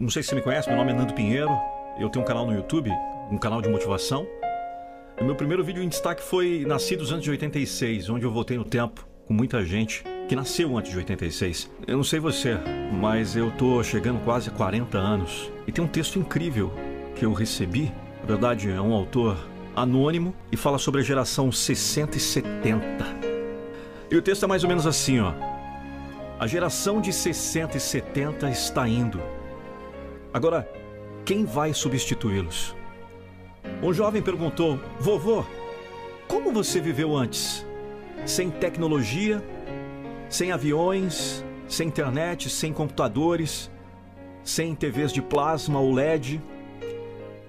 Não sei se você me conhece, meu nome é Nando Pinheiro. Eu tenho um canal no YouTube, um canal de motivação. O meu primeiro vídeo em destaque foi Nascidos antes de 86, onde eu voltei no tempo com muita gente que nasceu antes de 86. Eu não sei você, mas eu tô chegando quase a 40 anos e tem um texto incrível que eu recebi. Na verdade, é um autor anônimo e fala sobre a geração 60 e 70. E o texto é mais ou menos assim, ó. A geração de 60 e 70 está indo. Agora, quem vai substituí-los? Um jovem perguntou: Vovô, como você viveu antes? Sem tecnologia, sem aviões, sem internet, sem computadores, sem TVs de plasma ou LED,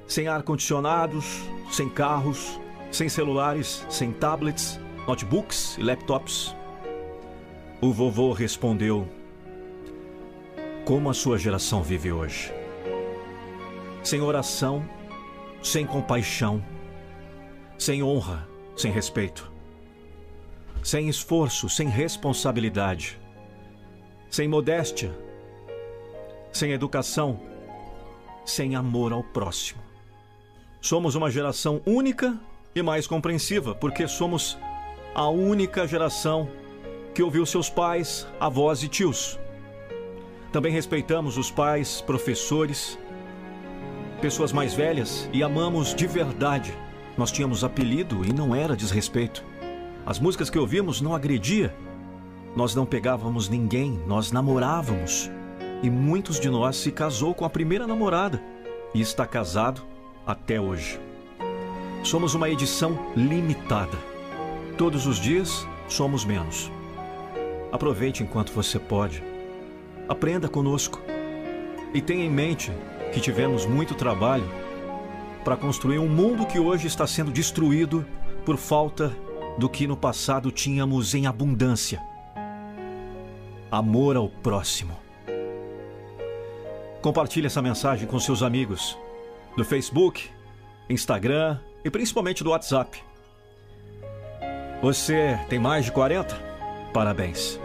sem ar-condicionados, sem carros, sem celulares, sem tablets, notebooks e laptops. O vovô respondeu: Como a sua geração vive hoje? Sem oração, sem compaixão, sem honra, sem respeito, sem esforço, sem responsabilidade, sem modéstia, sem educação, sem amor ao próximo. Somos uma geração única e mais compreensiva, porque somos a única geração que ouviu seus pais, avós e tios. Também respeitamos os pais, professores, pessoas mais velhas e amamos de verdade. Nós tínhamos apelido e não era desrespeito. As músicas que ouvimos não agredia. Nós não pegávamos ninguém, nós namorávamos. E muitos de nós se casou com a primeira namorada e está casado até hoje. Somos uma edição limitada. Todos os dias somos menos. Aproveite enquanto você pode. Aprenda conosco. E tenha em mente que tivemos muito trabalho para construir um mundo que hoje está sendo destruído por falta do que no passado tínhamos em abundância. Amor ao próximo. Compartilhe essa mensagem com seus amigos do Facebook, Instagram e principalmente do WhatsApp. Você tem mais de 40? Parabéns.